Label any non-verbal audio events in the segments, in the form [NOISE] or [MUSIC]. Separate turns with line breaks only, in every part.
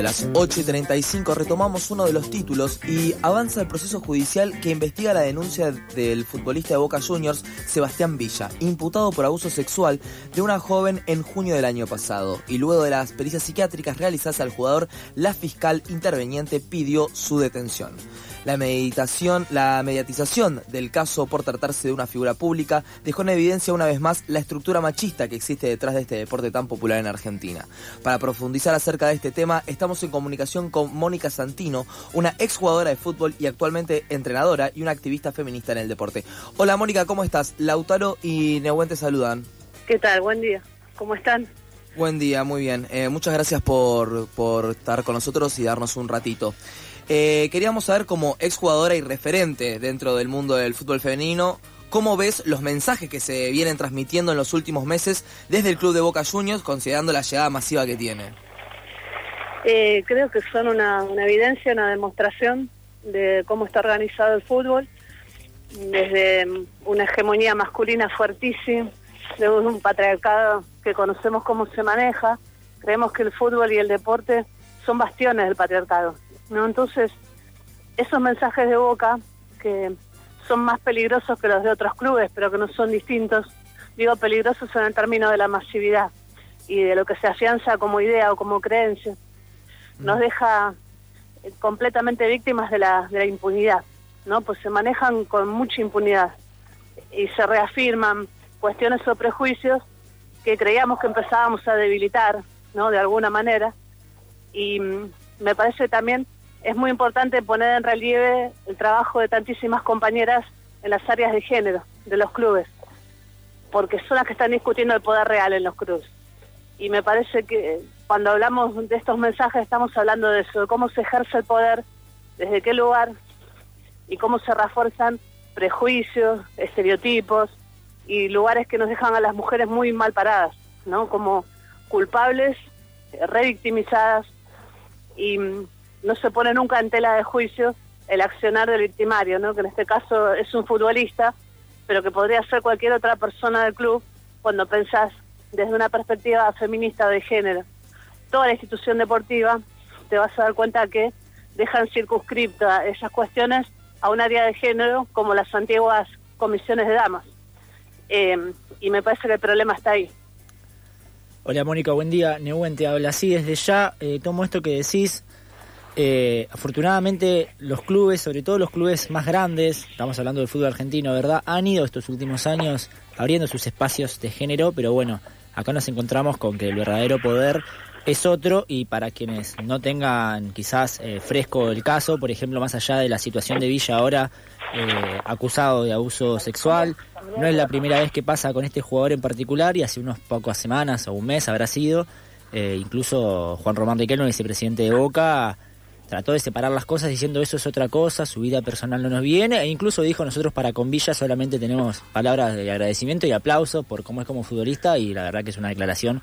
De las 8 y 35 retomamos uno de los títulos y avanza el proceso judicial que investiga la denuncia del futbolista de Boca Juniors, Sebastián Villa, imputado por abuso sexual de una joven en junio del año pasado. Y luego de las pericias psiquiátricas realizadas al jugador, la fiscal interveniente pidió su detención. La meditación, la mediatización del caso por tratarse de una figura pública dejó en evidencia una vez más la estructura machista que existe detrás de este deporte tan popular en Argentina. Para profundizar acerca de este tema, estamos en comunicación con Mónica Santino, una exjugadora de fútbol y actualmente entrenadora y una activista feminista en el deporte. Hola Mónica, ¿cómo estás? Lautaro y Nehuen te saludan.
¿Qué tal? Buen día. ¿Cómo están?
Buen día, muy bien. Eh, muchas gracias por, por estar con nosotros y darnos un ratito. Eh, queríamos saber como exjugadora y referente dentro del mundo del fútbol femenino, ¿cómo ves los mensajes que se vienen transmitiendo en los últimos meses desde el club de Boca Juniors, considerando la llegada masiva que tiene?
Eh, creo que son una, evidencia, una demostración de cómo está organizado el fútbol, desde una hegemonía masculina fuertísima, de un patriarcado que conocemos cómo se maneja. Creemos que el fútbol y el deporte son bastiones del patriarcado. ¿No? Entonces, esos mensajes de boca que son más peligrosos que los de otros clubes, pero que no son distintos, digo peligrosos en el término de la masividad y de lo que se afianza como idea o como creencia, nos mm. deja eh, completamente víctimas de la, de la impunidad, ¿no? Pues se manejan con mucha impunidad y se reafirman cuestiones o prejuicios que creíamos que empezábamos a debilitar, ¿no? De alguna manera. Y mm, me parece también es muy importante poner en relieve el trabajo de tantísimas compañeras en las áreas de género de los clubes, porque son las que están discutiendo el poder real en los clubes. Y me parece que cuando hablamos de estos mensajes estamos hablando de eso, de cómo se ejerce el poder, desde qué lugar y cómo se refuerzan prejuicios, estereotipos y lugares que nos dejan a las mujeres muy mal paradas, ¿no? Como culpables, revictimizadas y no se pone nunca en tela de juicio el accionar del victimario, ¿no? que en este caso es un futbolista, pero que podría ser cualquier otra persona del club cuando pensás desde una perspectiva feminista de género. Toda la institución deportiva te vas a dar cuenta que dejan circunscriptas esas cuestiones a un área de género como las antiguas comisiones de damas. Eh, y me parece que el problema está ahí.
Hola Mónica, buen día. Nehuen te habla así desde ya. Eh, tomo esto que decís eh, afortunadamente los clubes, sobre todo los clubes más grandes, estamos hablando del fútbol argentino, ¿verdad? Han ido estos últimos años abriendo sus espacios de género, pero bueno, acá nos encontramos con que el verdadero poder es otro y para quienes no tengan quizás eh, fresco el caso, por ejemplo, más allá de la situación de Villa ahora eh, acusado de abuso sexual, no es la primera vez que pasa con este jugador en particular y hace unos pocas semanas o un mes habrá sido, incluso Juan Román Riquelme, vicepresidente de Boca, trató de separar las cosas diciendo eso es otra cosa, su vida personal no nos viene, e incluso dijo nosotros para con Villa solamente tenemos palabras de agradecimiento y aplauso por cómo es como futbolista y la verdad que es una declaración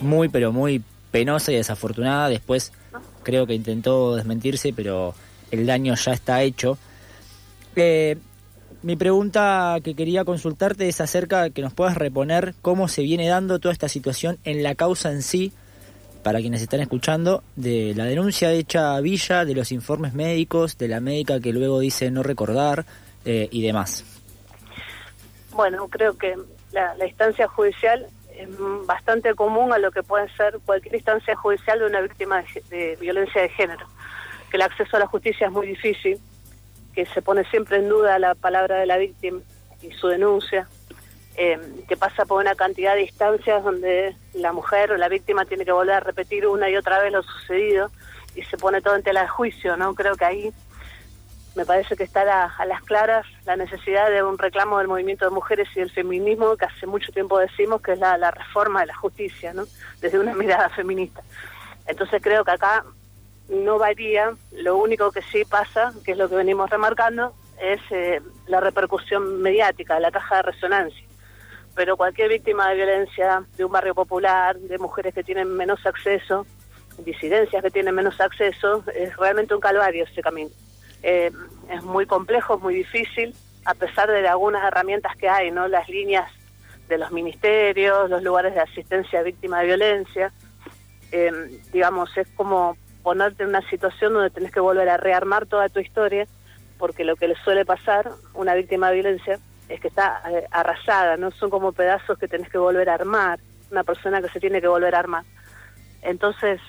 muy pero muy penosa y desafortunada. Después creo que intentó desmentirse, pero el daño ya está hecho. Eh, mi pregunta que quería consultarte es acerca de que nos puedas reponer cómo se viene dando toda esta situación en la causa en sí para quienes están escuchando, de la denuncia hecha a Villa, de los informes médicos, de la médica que luego dice no recordar eh, y demás.
Bueno, creo que la, instancia judicial es bastante común a lo que puede ser cualquier instancia judicial de una víctima de violencia de género, que el acceso a la justicia es muy difícil, que se pone siempre en duda la palabra de la víctima y su denuncia, eh, que pasa por una cantidad de instancias donde la mujer o la víctima tiene que volver a repetir una y otra vez lo sucedido y se pone todo en tela de juicio, ¿no? Creo que ahí me parece que está a las claras la necesidad de un reclamo del movimiento de mujeres y del feminismo que hace mucho tiempo decimos que es la, la reforma de la justicia, ¿no? Desde una mirada feminista. Entonces creo que acá no varía, lo único que sí pasa, que es lo que venimos remarcando, es eh, la repercusión mediática, la caja de resonancia pero cualquier víctima de violencia, de un barrio popular, de mujeres que tienen menos acceso, disidencias que tienen menos acceso, es realmente un calvario ese camino. Eh, es muy complejo, es muy difícil, a pesar de algunas herramientas que hay, ¿no? Las líneas de los ministerios, los lugares de asistencia a víctimas de violencia. Eh, digamos, es como ponerte en una situación donde tenés que volver a rearmar toda tu historia, porque lo que le suele pasar una víctima de violencia es que está eh, arrasada, no son como pedazos que tenés que volver a armar, una persona que se tiene que volver a armar. Entonces,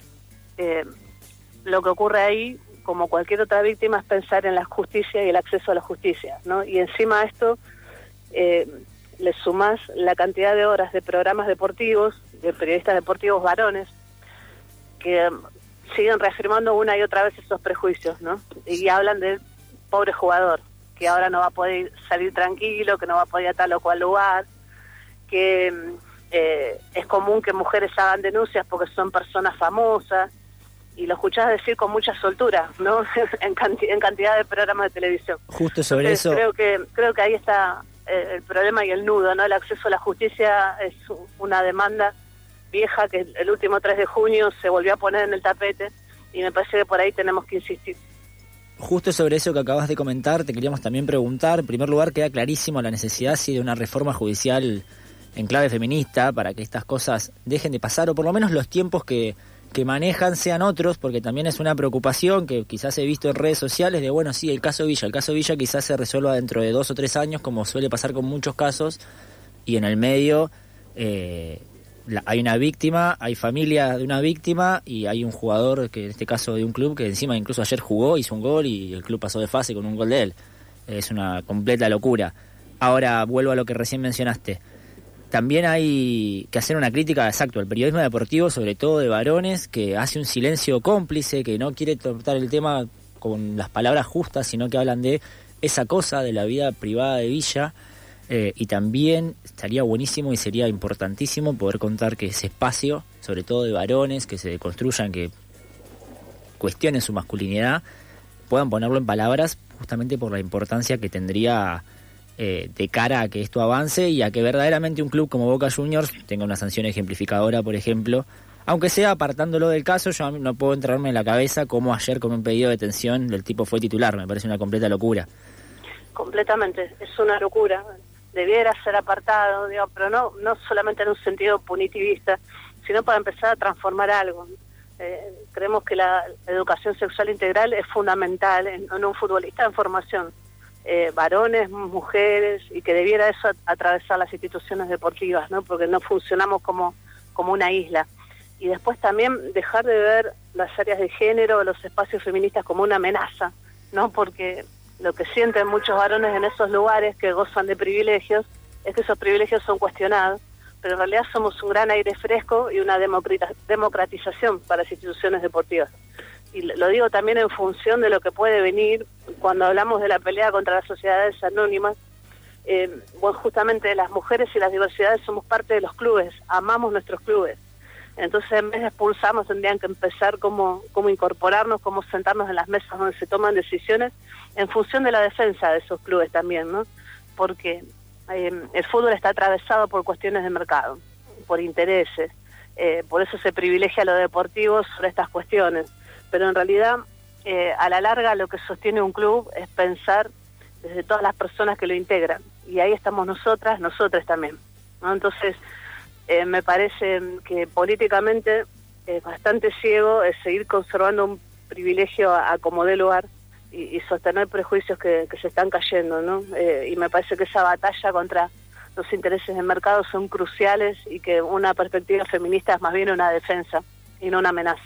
eh, lo que ocurre ahí, como cualquier otra víctima, es pensar en la justicia y el acceso a la justicia, ¿no? Y encima de esto, eh, le sumas la cantidad de horas de programas deportivos, de periodistas deportivos varones, que um, siguen reafirmando una y otra vez esos prejuicios, ¿no? Y hablan del pobre jugador, que ahora no va a poder salir tranquilo, que no va a poder ir a tal o cual lugar, que eh, es común que mujeres hagan denuncias porque son personas famosas, y lo escuchás decir con mucha soltura, ¿no? [LAUGHS] en, en, cantidad de programas de televisión.
Justo sobre eso.
Creo que, creo que ahí está eh, el problema y el nudo, ¿no? El acceso a la justicia es una demanda vieja que el último 3 de junio se volvió a poner en el tapete y me parece que por ahí tenemos que insistir.
Justo sobre eso que acabas de comentar, te queríamos también preguntar. En primer lugar, queda clarísimo la necesidad sí, de una reforma judicial en clave feminista para que estas cosas dejen de pasar, o por lo menos los tiempos que, que manejan sean otros, porque también es una preocupación que quizás he visto en redes sociales de, bueno, sí, el caso Villa, el caso Villa quizás se resuelva dentro de dos o tres años, como suele pasar con muchos casos, y en el medio eh, hay una víctima, hay familia de una víctima y hay un jugador, que en este caso de un club, que encima incluso ayer jugó, hizo un gol y el club pasó de fase con un gol de él. Es una completa locura. Ahora vuelvo a lo que recién mencionaste. También hay que hacer una crítica, exacto, al periodismo deportivo, sobre todo de varones, que hace un silencio cómplice, que no quiere tratar el tema con las palabras justas, sino que hablan de esa cosa de la vida privada de Villa eh, y también estaría buenísimo y sería importantísimo poder contar que ese espacio, sobre todo de varones, que se construyan, que cuestionen su masculinidad, puedan ponerlo en palabras justamente por la importancia que tendría eh, de cara a que esto avance y a que verdaderamente un club como Boca Juniors tenga una sanción ejemplificadora, por ejemplo, aunque sea apartándolo del caso, yo no puedo entrarme en la cabeza como ayer con un pedido de detención del tipo fue titular, me parece una completa locura.
Completamente, es una locura debiera ser apartado, digo, pero no, no solamente en un sentido punitivista, sino para empezar a transformar algo. Eh, creemos que la educación sexual integral es fundamental en, un futbolista en formación, eh, varones, mujeres, y que debiera eso atravesar las instituciones deportivas, ¿no? porque no funcionamos como, como una isla. Y después también dejar de ver las áreas de género, los espacios feministas como una amenaza, ¿no? porque lo que sienten muchos varones en esos lugares que gozan de privilegios es que esos privilegios son cuestionados, pero en realidad somos un gran aire fresco y una democratización para las instituciones deportivas. Y lo digo también en función de lo que puede venir cuando hablamos de la pelea contra las sociedades anónimas. Eh, bueno, justamente las mujeres y las diversidades somos parte de los clubes, amamos nuestros clubes. Entonces, en vez de expulsarnos, tendrían que empezar como, como incorporarnos, como sentarnos en las mesas donde se toman decisiones en función de la defensa de esos clubes también, ¿no? Porque eh, el fútbol está atravesado por cuestiones de mercado, por intereses, eh, por eso se privilegia lo deportivo sobre estas cuestiones. Pero en realidad, eh, a la larga, lo que sostiene un club es pensar desde todas las personas que lo integran. Y ahí estamos nosotras, nosotras también. ¿no? Entonces, eh, me parece que políticamente es bastante ciego es seguir conservando un privilegio a, como de lugar y, sostener prejuicios que, se están cayendo, ¿no? Eh, y me parece que esa batalla contra los intereses de mercado son cruciales y que una perspectiva feminista es más bien una defensa y no una amenaza.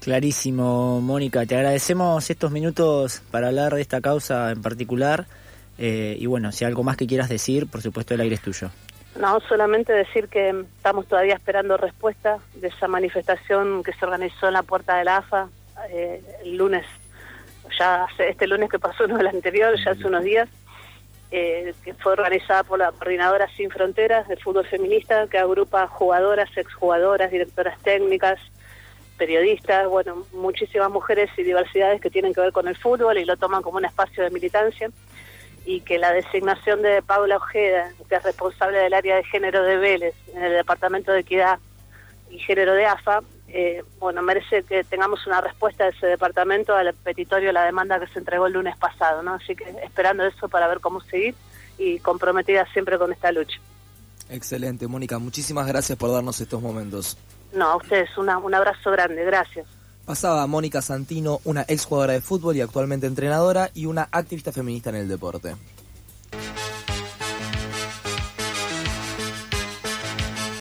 Clarísimo, Mónica. Te agradecemos estos minutos para hablar de esta causa en particular. Eh, y bueno, si hay algo más que quieras decir, por supuesto el aire es tuyo.
No, solamente decir que estamos todavía esperando respuesta de esa manifestación que se organizó en la puerta de la AFA eh, el lunes, ya hace, este lunes que pasó, [LAUGHS] no el anterior, ya hace unos días, eh, que fue organizada por la Coordinadora Sin Fronteras de Fútbol Feminista, que agrupa jugadoras, exjugadoras, directoras técnicas, periodistas, bueno, muchísimas mujeres y diversidades que tienen que ver con el fútbol y lo toman como un espacio de militancia y que la designación de Paula Ojeda, que es responsable del área de género de Vélez en el Departamento de Equidad y Género de AFA, eh, bueno, merece que tengamos una respuesta de ese departamento al petitorio, la demanda que se entregó el lunes pasado, ¿no? Así que esperando eso para ver cómo seguir y comprometida siempre con esta lucha.
Excelente, Mónica, muchísimas gracias por darnos estos momentos.
No, a ustedes una, un abrazo grande, gracias.
Pasaba Mónica Santino, una exjugadora de fútbol y actualmente entrenadora, y una activista feminista en el deporte.